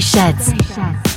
Sheds.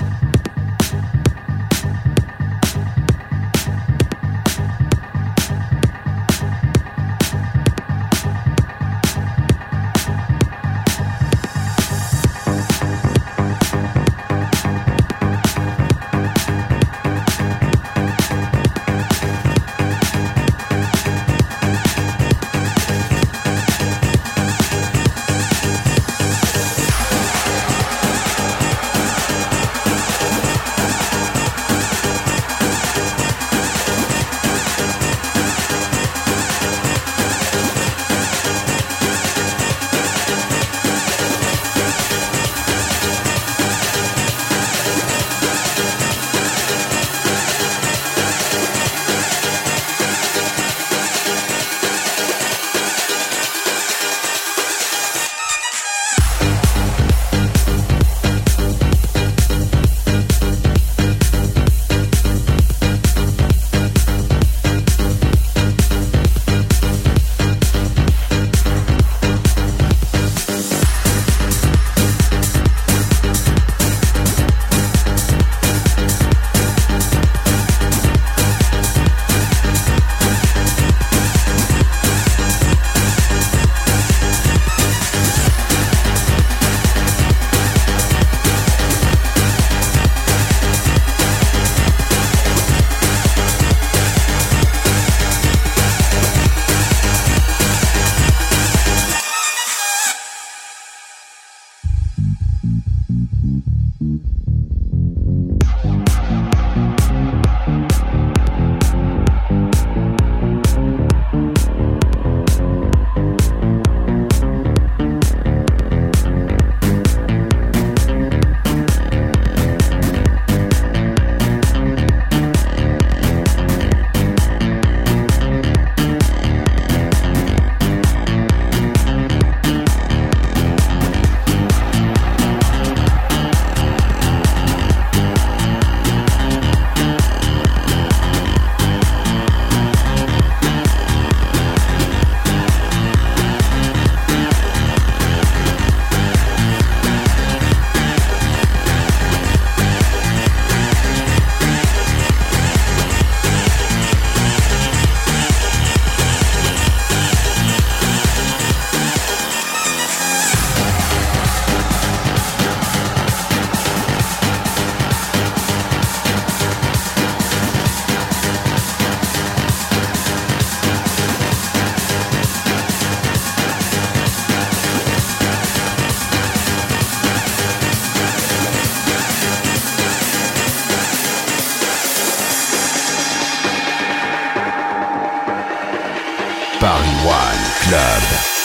Paris One Club.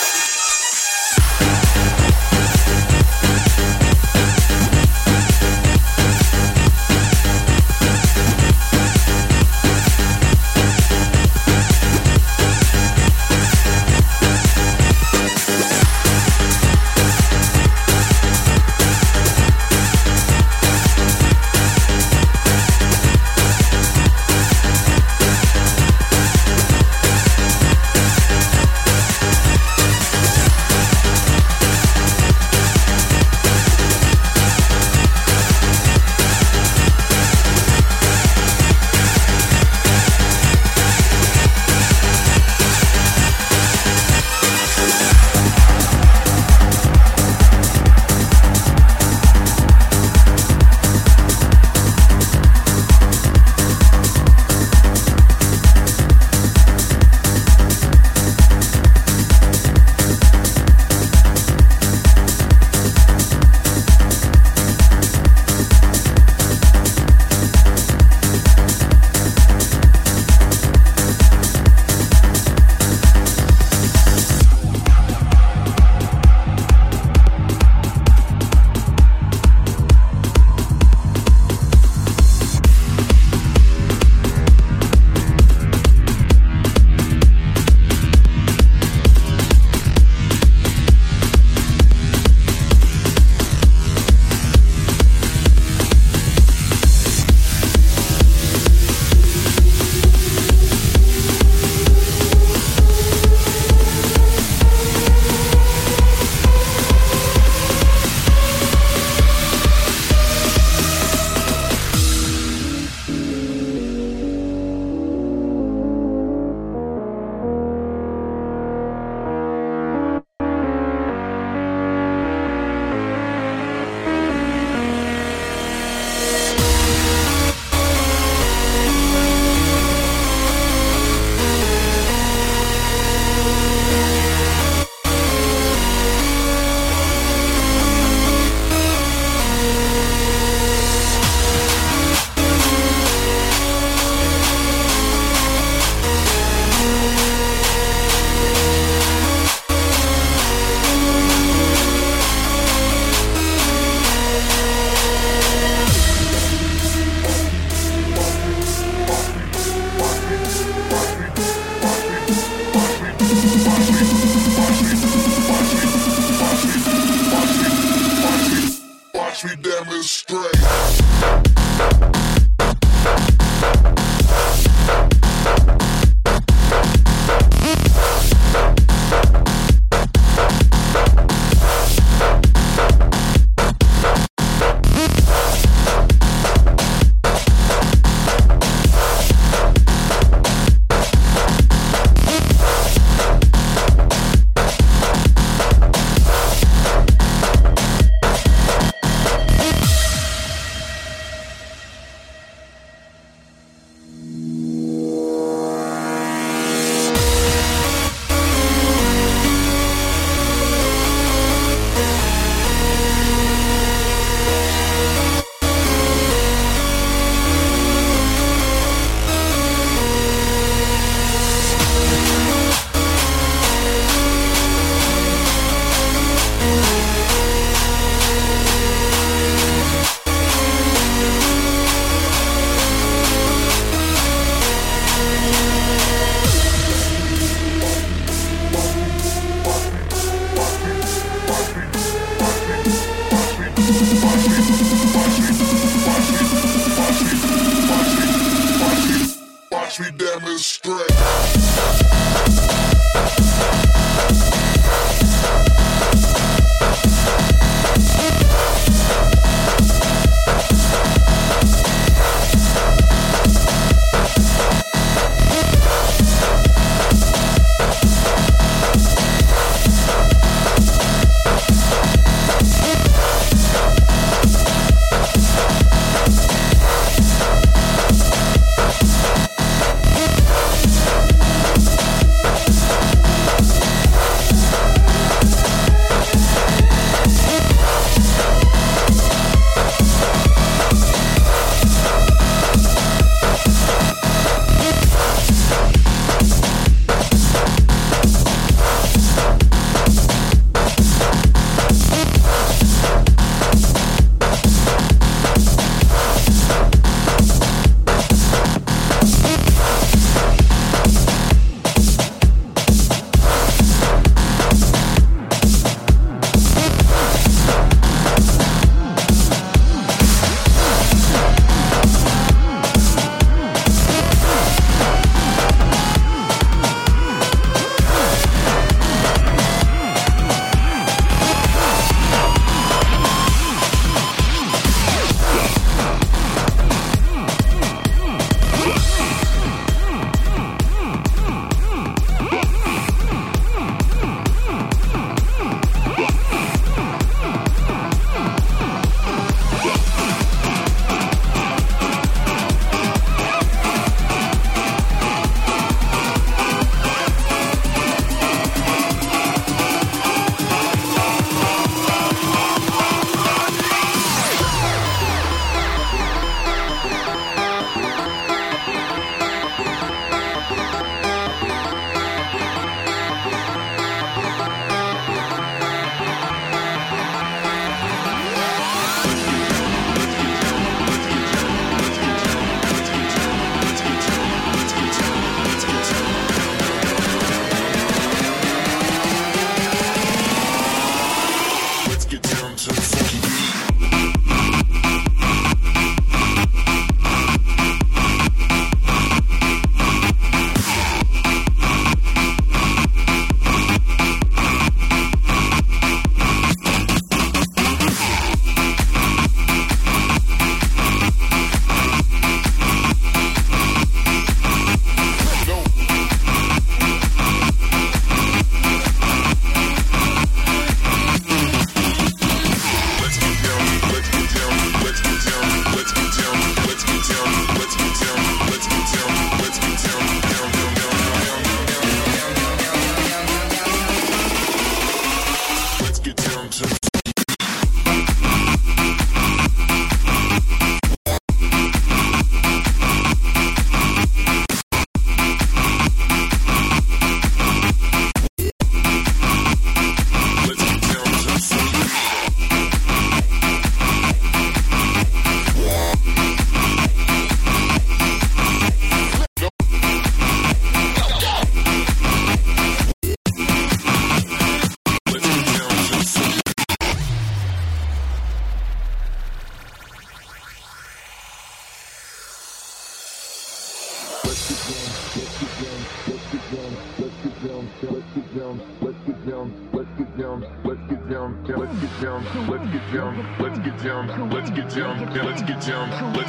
jump, yeah, let's get jump. Let's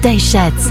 带扇子